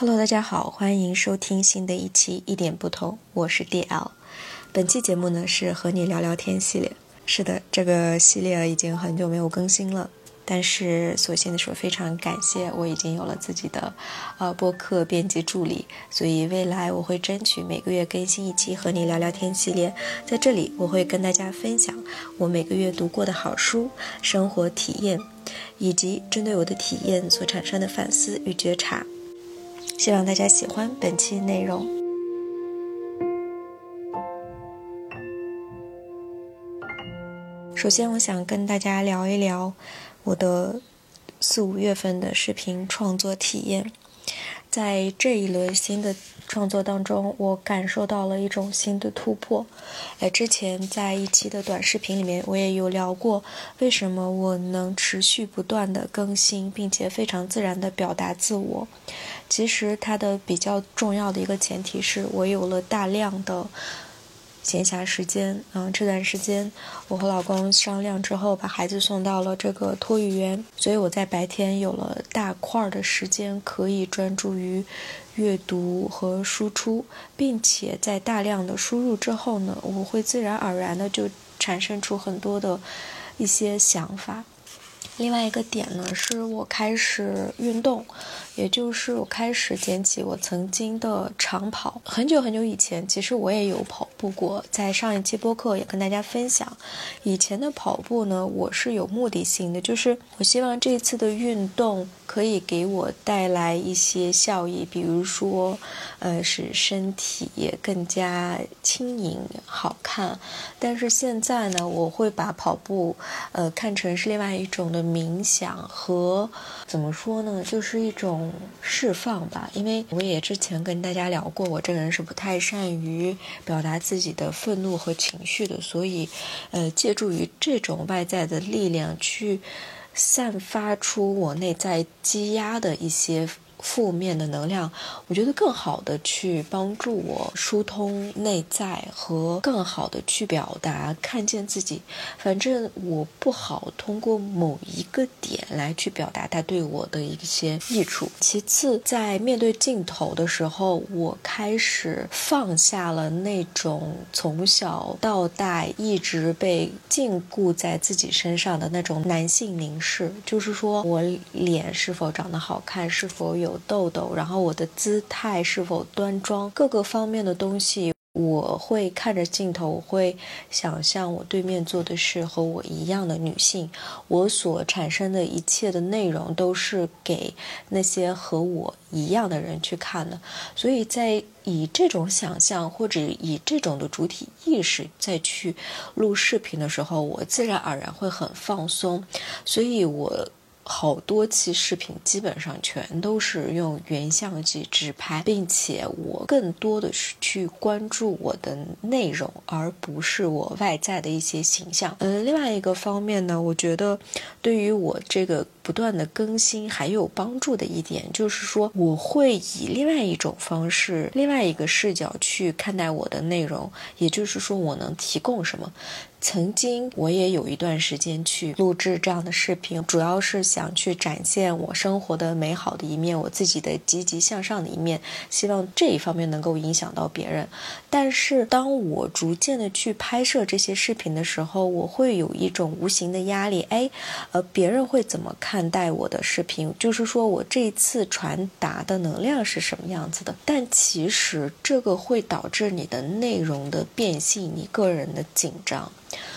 Hello，大家好，欢迎收听新的一期一点不同，我是 DL。本期节目呢是和你聊聊天系列。是的，这个系列已经很久没有更新了，但是所幸的说非常感谢，我已经有了自己的呃播客编辑助理，所以未来我会争取每个月更新一期和你聊聊天系列。在这里，我会跟大家分享我每个月读过的好书、生活体验，以及针对我的体验所产生的反思与觉察。希望大家喜欢本期内容。首先，我想跟大家聊一聊我的四五月份的视频创作体验。在这一轮新的创作当中，我感受到了一种新的突破。哎，之前在一期的短视频里面，我也有聊过，为什么我能持续不断的更新，并且非常自然的表达自我。其实它的比较重要的一个前提是我有了大量的闲暇时间。嗯，这段时间我和老公商量之后，把孩子送到了这个托育园，所以我在白天有了大块儿的时间可以专注于阅读和输出，并且在大量的输入之后呢，我会自然而然的就产生出很多的一些想法。另外一个点呢，是我开始运动，也就是我开始捡起我曾经的长跑。很久很久以前，其实我也有跑步过，在上一期播客也跟大家分享，以前的跑步呢，我是有目的性的，就是我希望这次的运动可以给我带来一些效益，比如说，呃，使身体更加轻盈好看。但是现在呢，我会把跑步，呃，看成是另外一种的。冥想和怎么说呢，就是一种释放吧。因为我也之前跟大家聊过，我这个人是不太善于表达自己的愤怒和情绪的，所以，呃，借助于这种外在的力量去散发出我内在积压的一些。负面的能量，我觉得更好的去帮助我疏通内在和更好的去表达，看见自己。反正我不好通过某一个点来去表达它对我的一些益处。其次，在面对镜头的时候，我开始放下了那种从小到大一直被禁锢在自己身上的那种男性凝视，就是说我脸是否长得好看，是否有。有痘痘，然后我的姿态是否端庄，各个方面的东西，我会看着镜头，我会想象我对面坐的是和我一样的女性，我所产生的一切的内容都是给那些和我一样的人去看的，所以在以这种想象或者以这种的主体意识再去录视频的时候，我自然而然会很放松，所以我。好多期视频基本上全都是用原相机直拍，并且我更多的是去关注我的内容，而不是我外在的一些形象。呃，另外一个方面呢，我觉得对于我这个不断的更新还有帮助的一点，就是说我会以另外一种方式、另外一个视角去看待我的内容，也就是说我能提供什么。曾经我也有一段时间去录制这样的视频，主要是想去展现我生活的美好的一面，我自己的积极向上的一面，希望这一方面能够影响到别人。但是当我逐渐的去拍摄这些视频的时候，我会有一种无形的压力，哎，呃，别人会怎么看待我的视频？就是说我这一次传达的能量是什么样子的？但其实这个会导致你的内容的变性，你个人的紧张。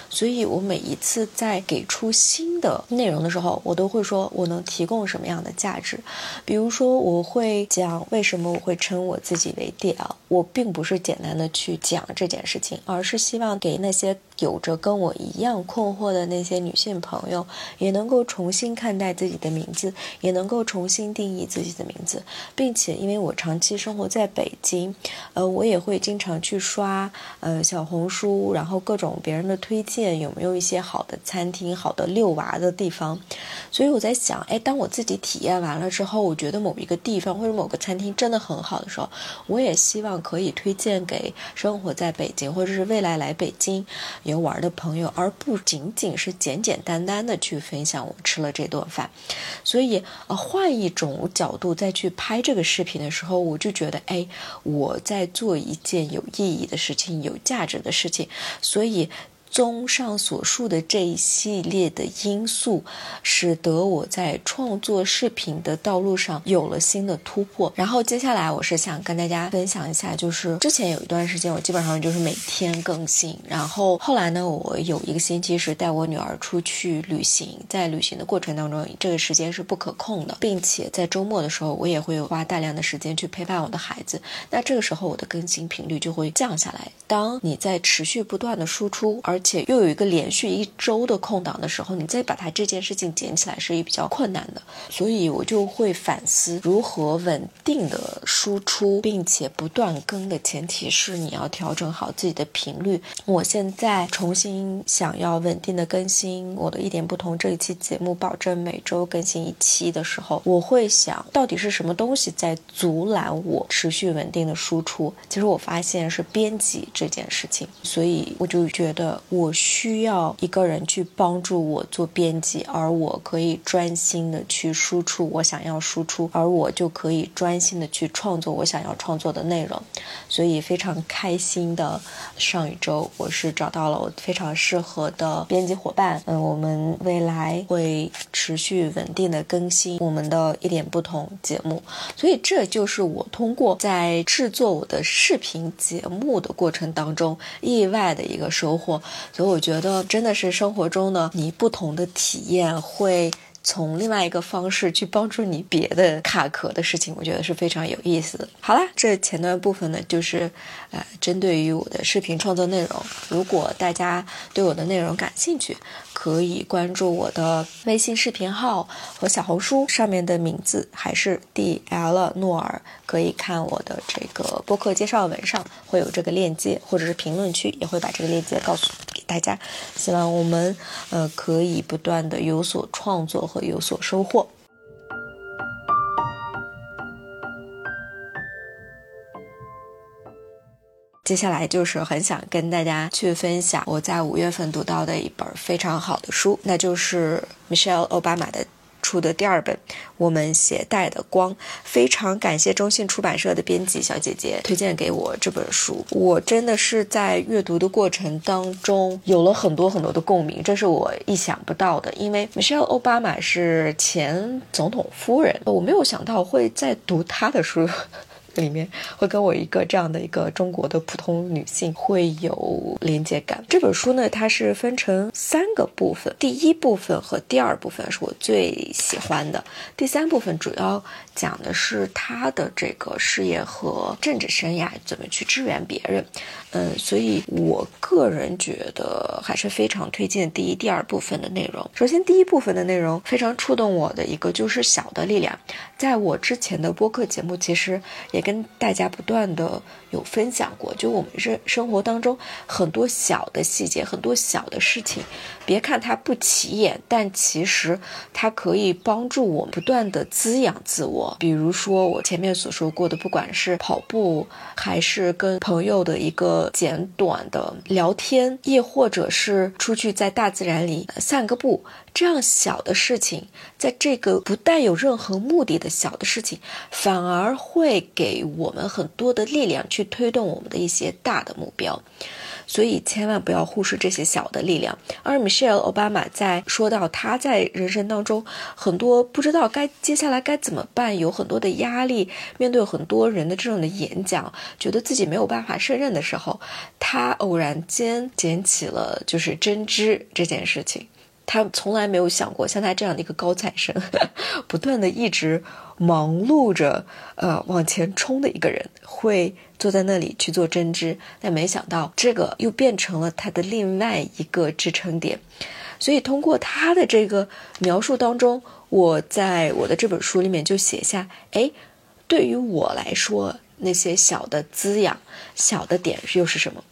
所以，我每一次在给出新的内容的时候，我都会说我能提供什么样的价值。比如说，我会讲为什么我会称我自己为 DL。我并不是简单的去讲这件事情，而是希望给那些有着跟我一样困惑的那些女性朋友，也能够重新看待自己的名字，也能够重新定义自己的名字，并且，因为我长期生活在北京，呃，我也会经常去刷呃小红书，然后各种别人的推荐，有没有一些好的餐厅、好的遛娃的地方，所以我在想，哎，当我自己体验完了之后，我觉得某一个地方或者某个餐厅真的很好的时候，我也希望。可以推荐给生活在北京或者是未来来北京有玩的朋友，而不仅仅是简简单单的去分享我吃了这顿饭。所以，呃，换一种角度再去拍这个视频的时候，我就觉得，哎，我在做一件有意义的事情，有价值的事情，所以。综上所述的这一系列的因素，使得我在创作视频的道路上有了新的突破。然后接下来我是想跟大家分享一下，就是之前有一段时间我基本上就是每天更新，然后后来呢，我有一个星期是带我女儿出去旅行，在旅行的过程当中，这个时间是不可控的，并且在周末的时候，我也会花大量的时间去陪伴我的孩子。那这个时候我的更新频率就会降下来。当你在持续不断的输出，而且又有一个连续一周的空档的时候，你再把它这件事情捡起来是一比较困难的，所以我就会反思如何稳定的输出，并且不断更的前提是你要调整好自己的频率。我现在重新想要稳定的更新我的一点不同这一期节目，保证每周更新一期的时候，我会想到底是什么东西在阻拦我持续稳定的输出？其实我发现是编辑这件事情，所以我就觉得我需。要一个人去帮助我做编辑，而我可以专心的去输出我想要输出，而我就可以专心的去创作我想要创作的内容。所以非常开心的，上一周我是找到了我非常适合的编辑伙伴。嗯，我们未来会持续稳定的更新我们的一点不同节目。所以这就是我通过在制作我的视频节目的过程当中意外的一个收获。所以我。觉得真的是生活中呢，你不同的体验会从另外一个方式去帮助你别的卡壳的事情，我觉得是非常有意思。好啦，这前段部分呢，就是呃，针对于我的视频创作内容，如果大家对我的内容感兴趣。可以关注我的微信视频号和小红书，上面的名字还是 D L 诺尔。可以看我的这个播客介绍文上会有这个链接，或者是评论区也会把这个链接告诉大家。希望我们呃可以不断的有所创作和有所收获。接下来就是很想跟大家去分享我在五月份读到的一本非常好的书，那就是 Michelle Obama 的出的第二本《我们携带的光》。非常感谢中信出版社的编辑小姐姐推荐给我这本书，我真的是在阅读的过程当中有了很多很多的共鸣，这是我意想不到的。因为 Michelle Obama 是前总统夫人，我没有想到会在读她的书。里面会跟我一个这样的一个中国的普通女性会有连接感。这本书呢，它是分成三个部分，第一部分和第二部分是我最喜欢的，第三部分主要讲的是他的这个事业和政治生涯怎么去支援别人。嗯，所以我个人觉得还是非常推荐第一、第二部分的内容。首先，第一部分的内容非常触动我的一个就是小的力量，在我之前的播客节目其实也。跟大家不断的有分享过，就我们生生活当中很多小的细节，很多小的事情，别看它不起眼，但其实它可以帮助我不断的滋养自我。比如说我前面所说过的，不管是跑步，还是跟朋友的一个简短的聊天，亦或者是出去在大自然里散个步。这样小的事情，在这个不带有任何目的的小的事情，反而会给我们很多的力量去推动我们的一些大的目标，所以千万不要忽视这些小的力量。而 Michelle Obama 在说到他在人生当中很多不知道该接下来该怎么办，有很多的压力，面对很多人的这种的演讲，觉得自己没有办法胜任的时候，他偶然间捡起了就是针织这件事情。他从来没有想过，像他这样的一个高材生，不断的一直忙碌着，呃，往前冲的一个人，会坐在那里去做针织。但没想到，这个又变成了他的另外一个支撑点。所以，通过他的这个描述当中，我在我的这本书里面就写下：哎，对于我来说，那些小的滋养、小的点又是什么？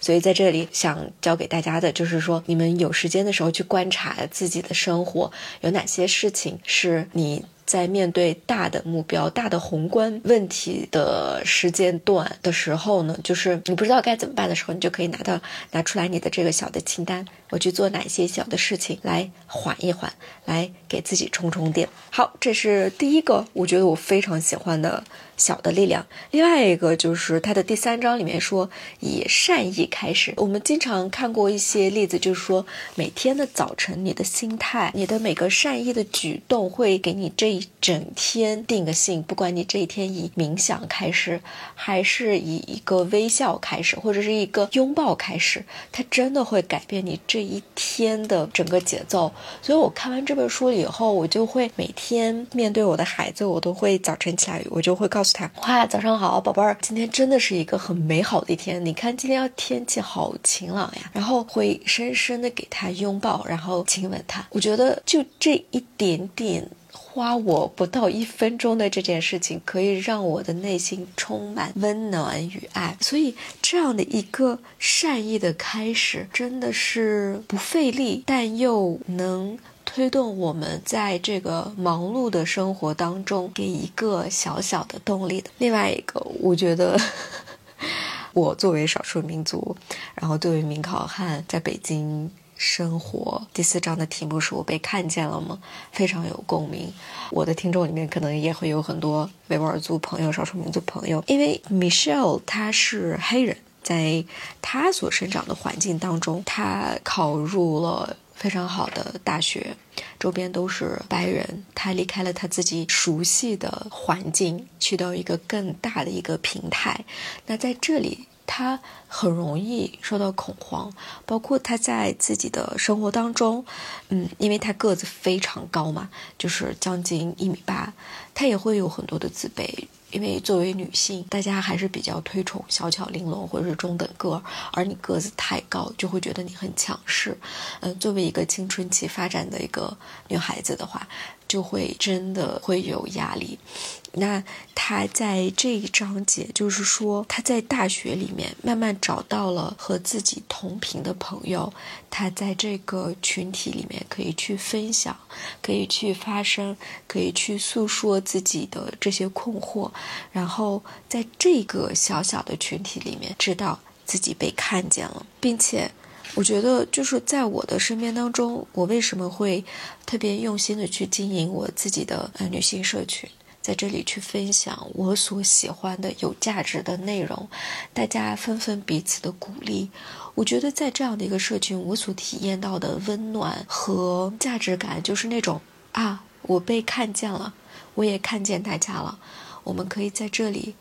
所以在这里想教给大家的就是说，你们有时间的时候去观察自己的生活，有哪些事情是你。在面对大的目标、大的宏观问题的时间段的时候呢，就是你不知道该怎么办的时候，你就可以拿到拿出来你的这个小的清单，我去做哪些小的事情来缓一缓，来给自己充充电。好，这是第一个，我觉得我非常喜欢的。小的力量。另外一个就是他的第三章里面说，以善意开始。我们经常看过一些例子，就是说每天的早晨，你的心态，你的每个善意的举动，会给你这一整天定个性。不管你这一天以冥想开始，还是以一个微笑开始，或者是一个拥抱开始，它真的会改变你这一天的整个节奏。所以我看完这本书以后，我就会每天面对我的孩子，我都会早晨起来，我就会告。诉他，哇，早上好，宝贝儿，今天真的是一个很美好的一天。你看，今天天气好晴朗呀。然后会深深的给他拥抱，然后亲吻他。我觉得就这一点点，花我不到一分钟的这件事情，可以让我的内心充满温暖与爱。所以，这样的一个善意的开始，真的是不费力，但又能。推动我们在这个忙碌的生活当中给一个小小的动力的。另外一个，我觉得我作为少数民族，然后作为民考汉在北京生活，第四章的题目是我被看见了吗？非常有共鸣。我的听众里面可能也会有很多维吾尔族朋友、少数民族朋友，因为 Michelle 他是黑人，在他所生长的环境当中，他考入了。非常好的大学，周边都是白人。他离开了他自己熟悉的环境，去到一个更大的一个平台。那在这里，他很容易受到恐慌，包括他在自己的生活当中，嗯，因为他个子非常高嘛，就是将近一米八，他也会有很多的自卑。因为作为女性，大家还是比较推崇小巧玲珑或者是中等个儿，而你个子太高，就会觉得你很强势。嗯，作为一个青春期发展的一个女孩子的话。就会真的会有压力。那他在这一章节，就是说他在大学里面慢慢找到了和自己同频的朋友，他在这个群体里面可以去分享，可以去发声，可以去诉说自己的这些困惑，然后在这个小小的群体里面，知道自己被看见了，并且。我觉得就是在我的身边当中，我为什么会特别用心的去经营我自己的呃女性社群，在这里去分享我所喜欢的有价值的内容，大家纷纷彼此的鼓励。我觉得在这样的一个社群，我所体验到的温暖和价值感，就是那种啊，我被看见了，我也看见大家了，我们可以在这里。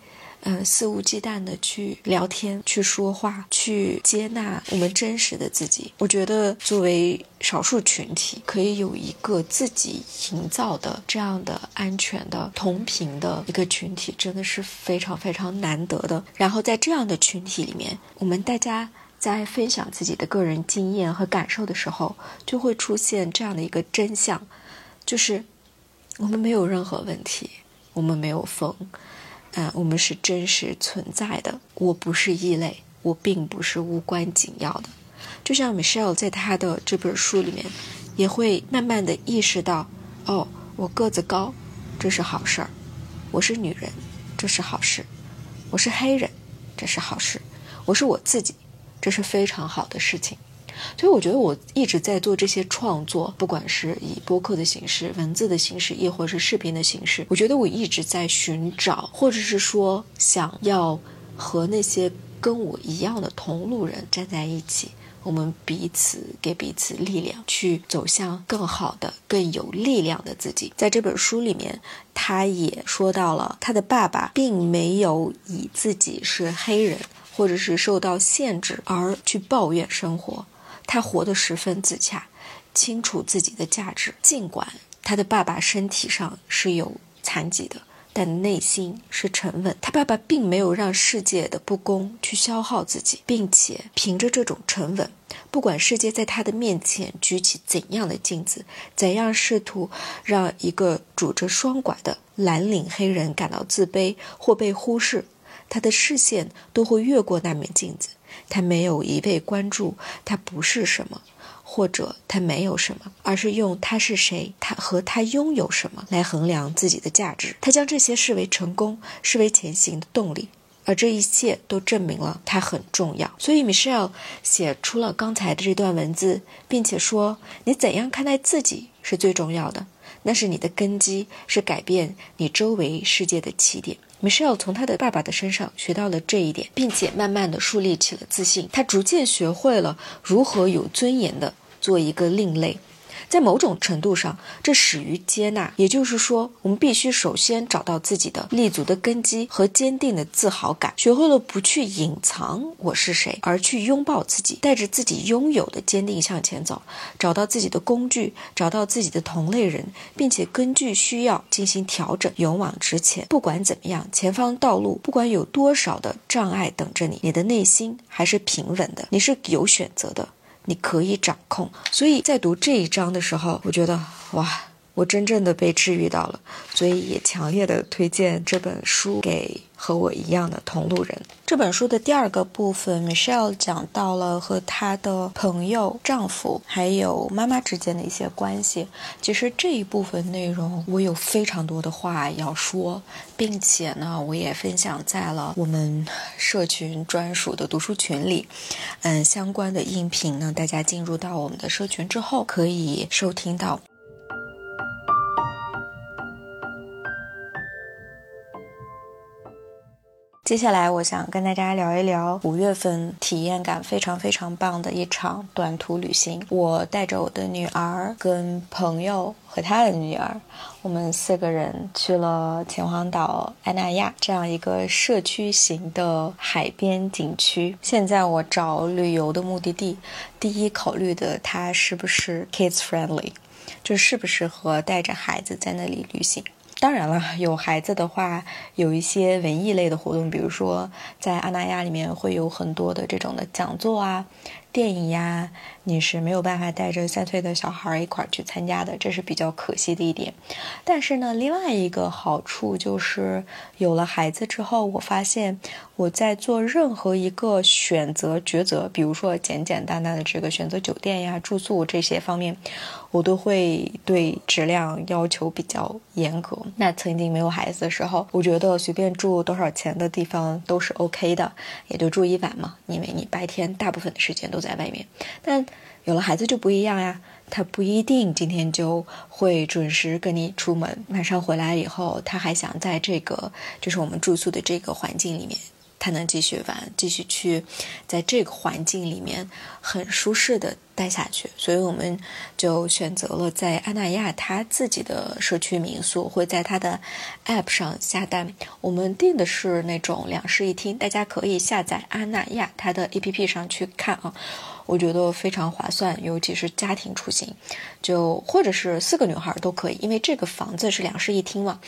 嗯，肆无忌惮的去聊天、去说话、去接纳我们真实的自己。我觉得作为少数群体，可以有一个自己营造的这样的安全的同频的一个群体，真的是非常非常难得的。然后在这样的群体里面，我们大家在分享自己的个人经验和感受的时候，就会出现这样的一个真相，就是我们没有任何问题，我们没有疯。啊，我们是真实存在的。我不是异类，我并不是无关紧要的。就像 Michelle 在他的这本书里面，也会慢慢的意识到：哦，我个子高，这是好事儿；我是女人，这是好事；我是黑人，这是好事；我是我自己，这是非常好的事情。所以我觉得我一直在做这些创作，不管是以播客的形式、文字的形式，亦或是视频的形式，我觉得我一直在寻找，或者是说想要和那些跟我一样的同路人站在一起，我们彼此给彼此力量，去走向更好的、更有力量的自己。在这本书里面，他也说到了，他的爸爸并没有以自己是黑人或者是受到限制而去抱怨生活。他活得十分自洽，清楚自己的价值。尽管他的爸爸身体上是有残疾的，但内心是沉稳。他爸爸并没有让世界的不公去消耗自己，并且凭着这种沉稳，不管世界在他的面前举起怎样的镜子，怎样试图让一个拄着双拐的蓝领黑人感到自卑或被忽视，他的视线都会越过那面镜子。他没有一味关注他不是什么，或者他没有什么，而是用他是谁，他和他拥有什么来衡量自己的价值。他将这些视为成功，视为前行的动力。而这一切都证明了它很重要，所以 Michelle 写出了刚才的这段文字，并且说：“你怎样看待自己是最重要的，那是你的根基，是改变你周围世界的起点。” Michelle 从他的爸爸的身上学到了这一点，并且慢慢的树立起了自信。他逐渐学会了如何有尊严的做一个另类。在某种程度上，这始于接纳，也就是说，我们必须首先找到自己的立足的根基和坚定的自豪感，学会了不去隐藏我是谁，而去拥抱自己，带着自己拥有的坚定向前走，找到自己的工具，找到自己的同类人，并且根据需要进行调整，勇往直前。不管怎么样，前方道路不管有多少的障碍等着你，你的内心还是平稳的，你是有选择的。你可以掌控，所以在读这一章的时候，我觉得哇，我真正的被治愈到了，所以也强烈的推荐这本书给和我一样的同路人。这本书的第二个部分，Michelle 讲到了和她的朋友、丈夫还有妈妈之间的一些关系。其实这一部分内容，我有非常多的话要说，并且呢，我也分享在了我们社群专属的读书群里。嗯，相关的音频呢，大家进入到我们的社群之后可以收听到。接下来，我想跟大家聊一聊五月份体验感非常非常棒的一场短途旅行。我带着我的女儿、跟朋友和他的女儿，我们四个人去了秦皇岛安纳亚这样一个社区型的海边景区。现在我找旅游的目的地，第一考虑的它是不是 kids friendly，就适不适合带着孩子在那里旅行。当然了，有孩子的话，有一些文艺类的活动，比如说在阿那亚里面会有很多的这种的讲座啊。电影呀，你是没有办法带着三岁的小孩一块去参加的，这是比较可惜的一点。但是呢，另外一个好处就是有了孩子之后，我发现我在做任何一个选择抉择，比如说简简单单的这个选择酒店呀、住宿这些方面，我都会对质量要求比较严格。那曾经没有孩子的时候，我觉得随便住多少钱的地方都是 OK 的，也就住一晚嘛，因为你白天大部分的时间都。在外面，但有了孩子就不一样呀。他不一定今天就会准时跟你出门，晚上回来以后，他还想在这个就是我们住宿的这个环境里面，他能继续玩，继续去在这个环境里面很舒适的待下去。所以我们就选择了在阿那亚他自己的社区民宿，会在他的 App 上下单。我们订的是那种两室一厅，大家可以下载阿那亚他的 APP 上去看啊。我觉得非常划算，尤其是家庭出行，就或者是四个女孩都可以，因为这个房子是两室一厅嘛，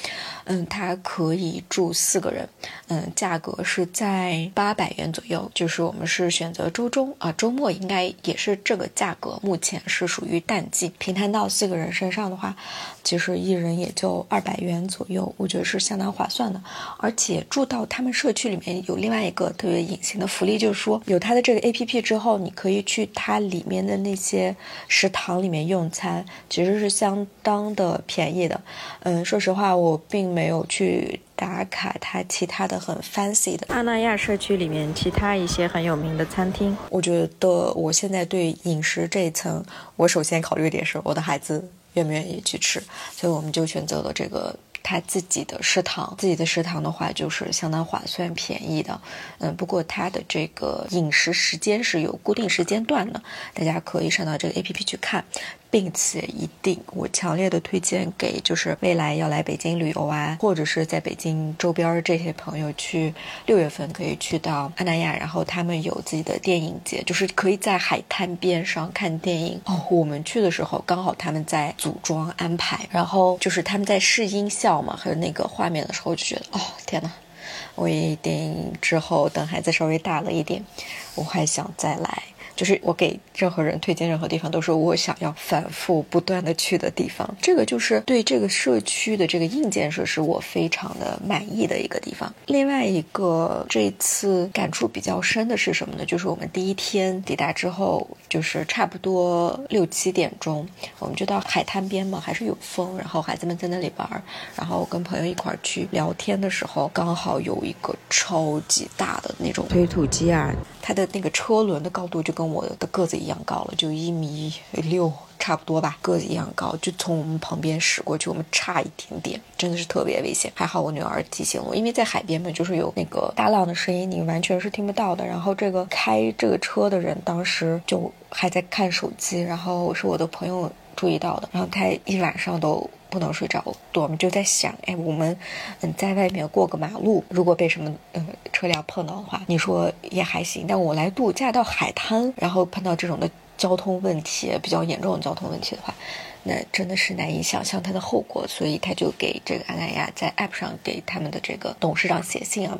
嗯，它可以住四个人，嗯，价格是在八百元左右，就是我们是选择周中啊，周末应该也是这个价格，目前是属于淡季，平摊到四个人身上的话，其实一人也就二百元左右，我觉得是相当划算的，而且住到他们社区里面有另外一个特别隐形的福利，就是说有他的这个 A P P 之后，你可以去。去它里面的那些食堂里面用餐，其实是相当的便宜的。嗯，说实话，我并没有去打卡它其他的很 fancy 的阿那亚社区里面其他一些很有名的餐厅。我觉得我现在对饮食这一层，我首先考虑点是我的孩子愿不愿意去吃，所以我们就选择了这个。他自己的食堂，自己的食堂的话就是相当划算便宜的，嗯，不过他的这个饮食时间是有固定时间段的，大家可以上到这个 A P P 去看。并且一定，我强烈的推荐给就是未来要来北京旅游啊，或者是在北京周边这些朋友去，六月份可以去到安那亚，然后他们有自己的电影节，就是可以在海滩边上看电影。哦，我们去的时候刚好他们在组装安排，然后就是他们在试音效嘛，还有那个画面的时候，就觉得哦天呐，我一定之后等孩子稍微大了一点，我还想再来。就是我给任何人推荐任何地方，都是我想要反复不断的去的地方。这个就是对这个社区的这个硬件设施我非常的满意的一个地方。另外一个这次感触比较深的是什么呢？就是我们第一天抵达之后，就是差不多六七点钟，我们就到海滩边嘛，还是有风，然后孩子们在那里玩，然后跟朋友一块去聊天的时候，刚好有一个超级大的那种推土机啊，它的那个车轮的高度就跟我的个子一样高了，就一米六。差不多吧，个子一样高，就从我们旁边驶过去，我们差一点点，真的是特别危险。还好我女儿提醒我，因为在海边嘛，就是有那个大浪的声音，你完全是听不到的。然后这个开这个车的人当时就还在看手机，然后是我的朋友注意到的，然后他一晚上都不能睡着，我们就在想，哎，我们嗯在外面过个马路，如果被什么嗯车辆碰到的话，你说也还行，但我来度假到海滩，然后碰到这种的。交通问题比较严重的交通问题的话，那真的是难以想象它的后果。所以他就给这个阿那亚在 App 上给他们的这个董事长写信啊，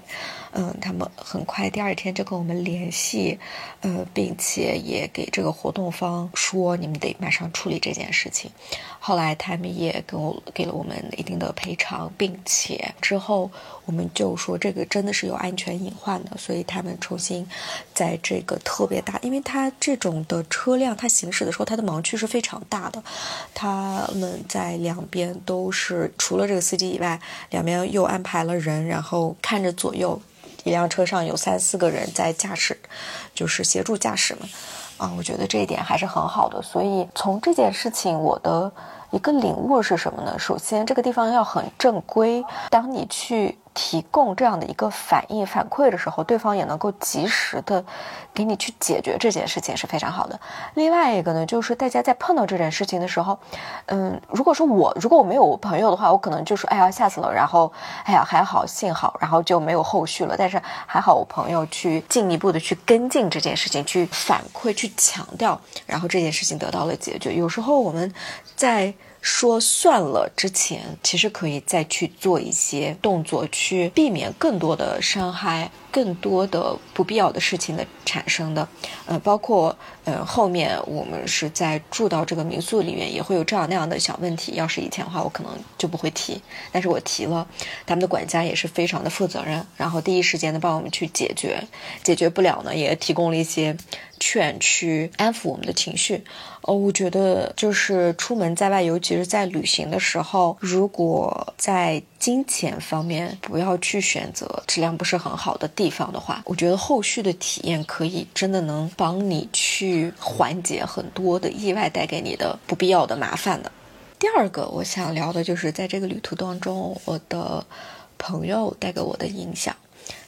嗯，他们很快第二天就跟我们联系，呃，并且也给这个活动方说你们得马上处理这件事情。后来他们也给我给了我们一定的赔偿，并且之后。我们就说这个真的是有安全隐患的，所以他们重新在这个特别大，因为它这种的车辆，它行驶的时候，它的盲区是非常大的。他们在两边都是除了这个司机以外，两边又安排了人，然后看着左右，一辆车上有三四个人在驾驶，就是协助驾驶嘛。啊，我觉得这一点还是很好的。所以从这件事情，我的一个领悟是什么呢？首先，这个地方要很正规。当你去。提供这样的一个反应反馈的时候，对方也能够及时的给你去解决这件事情是非常好的。另外一个呢，就是大家在碰到这件事情的时候，嗯，如果说我如果我没有朋友的话，我可能就说哎呀吓死了，然后哎呀还好幸好，然后就没有后续了。但是还好我朋友去进一步的去跟进这件事情，去反馈去强调，然后这件事情得到了解决。有时候我们在。说算了，之前其实可以再去做一些动作，去避免更多的伤害。更多的不必要的事情的产生的，呃，包括呃后面我们是在住到这个民宿里面，也会有这样那样的小问题。要是以前的话，我可能就不会提，但是我提了，他们的管家也是非常的负责任，然后第一时间的帮我们去解决，解决不了呢，也提供了一些劝去安抚我们的情绪。哦，我觉得就是出门在外，尤其是在旅行的时候，如果在金钱方面不要去选择质量不是很好的地方的话，我觉得后续的体验可以真的能帮你去缓解很多的意外带给你的不必要的麻烦的。第二个我想聊的就是在这个旅途当中，我的朋友带给我的影响。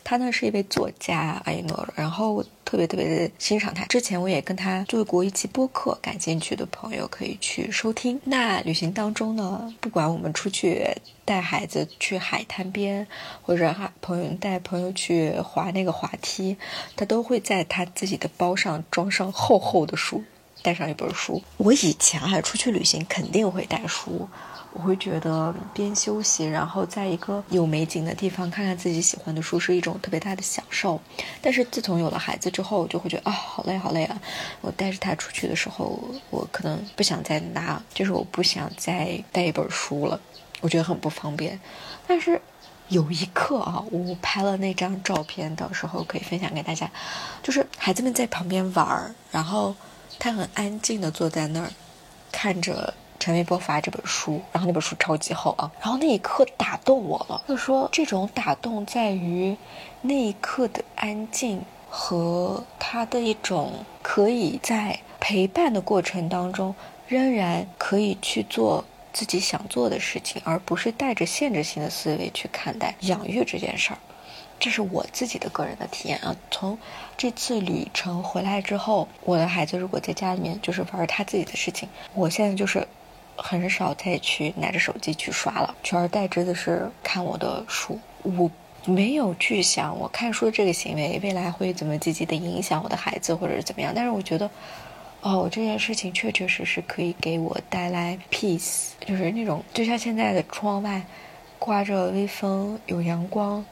他呢是一位作家阿依诺，然后特别特别的欣赏他。之前我也跟他做过一期播客，感兴趣的朋友可以去收听。那旅行当中呢，不管我们出去带孩子去海滩边，或者哈朋友带朋友去滑那个滑梯，他都会在他自己的包上装上厚厚的书，带上一本书。我以前还出去旅行肯定会带书。我会觉得边休息，然后在一个有美景的地方看看自己喜欢的书是一种特别大的享受。但是自从有了孩子之后，我就会觉得啊，好累好累啊！我带着他出去的时候，我可能不想再拿，就是我不想再带一本书了，我觉得很不方便。但是有一刻啊，我拍了那张照片，到时候可以分享给大家，就是孩子们在旁边玩儿，然后他很安静的坐在那儿，看着。陈微波发这本书，然后那本书超级厚啊，然后那一刻打动我了。就说，这种打动在于那一刻的安静和他的一种可以在陪伴的过程当中，仍然可以去做自己想做的事情，而不是带着限制性的思维去看待养育这件事儿。这是我自己的个人的体验啊。从这次旅程回来之后，我的孩子如果在家里面就是玩他自己的事情，我现在就是。很少再去拿着手机去刷了，取而代之的是看我的书。我没有去想我看书这个行为未来会怎么积极的影响我的孩子或者是怎么样，但是我觉得，哦，这件事情确确实实可以给我带来 peace，就是那种就像现在的窗外刮着微风，有阳光，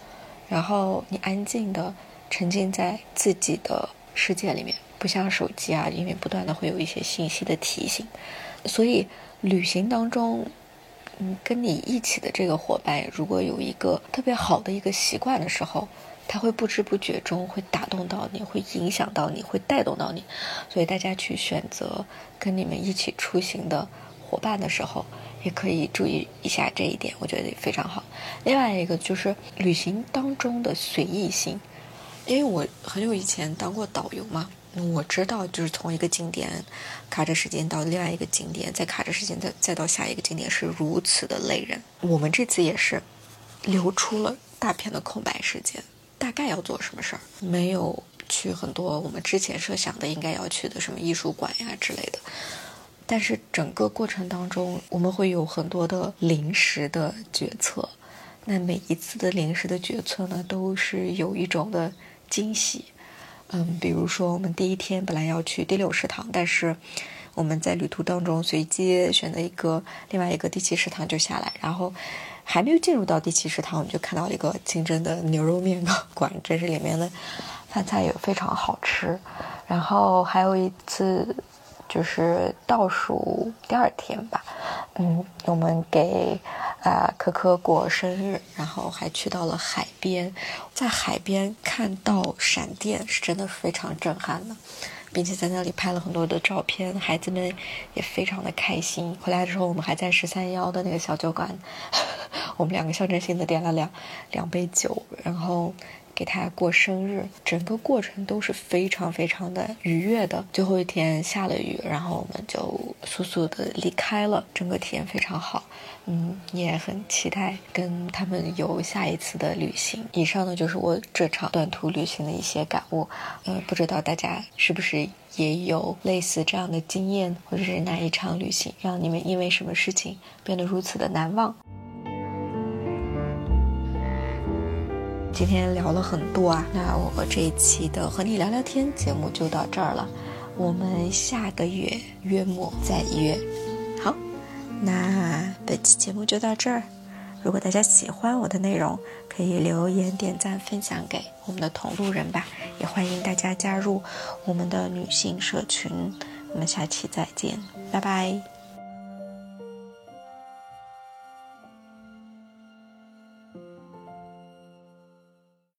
然后你安静的沉浸在自己的世界里面。不像手机啊，因为不断的会有一些信息的提醒，所以旅行当中，嗯，跟你一起的这个伙伴，如果有一个特别好的一个习惯的时候，他会不知不觉中会打动到你，会影响到你，会带动到你，所以大家去选择跟你们一起出行的伙伴的时候，也可以注意一下这一点，我觉得也非常好。另外一个就是旅行当中的随意性，因为我很久以前当过导游嘛，我知道就是从一个景点卡着时间到另外一个景点，再卡着时间再再到下一个景点是如此的累人。我们这次也是留出了大片的空白时间。大概要做什么事儿？没有去很多我们之前设想的应该要去的什么艺术馆呀之类的。但是整个过程当中，我们会有很多的临时的决策。那每一次的临时的决策呢，都是有一种的惊喜。嗯，比如说我们第一天本来要去第六食堂，但是我们在旅途当中随机选择一个另外一个第七食堂就下来，然后。还没有进入到第七食堂，我们就看到一个清真的牛肉面 馆，这是里面的饭菜也非常好吃。然后还有一次，就是倒数第二天吧，嗯，我们给啊可可过生日，然后还去到了海边，在海边看到闪电是真的非常震撼的。并且在那里拍了很多的照片，孩子们也非常的开心。回来之后，我们还在十三幺的那个小酒馆，我们两个象征性的点了两两杯酒，然后给他过生日。整个过程都是非常非常的愉悦的。最后一天下了雨，然后我们就速速的离开了。整个体验非常好。嗯，也很期待跟他们有下一次的旅行。以上呢就是我这场短途旅行的一些感悟。呃，不知道大家是不是也有类似这样的经验，或者是哪一场旅行让你们因为什么事情变得如此的难忘？今天聊了很多啊，那我这一期的和你聊聊天节目就到这儿了。我们下个月月末再约。好。那本期节目就到这儿。如果大家喜欢我的内容，可以留言、点赞、分享给我们的同路人吧。也欢迎大家加入我们的女性社群。我们下期再见，拜拜。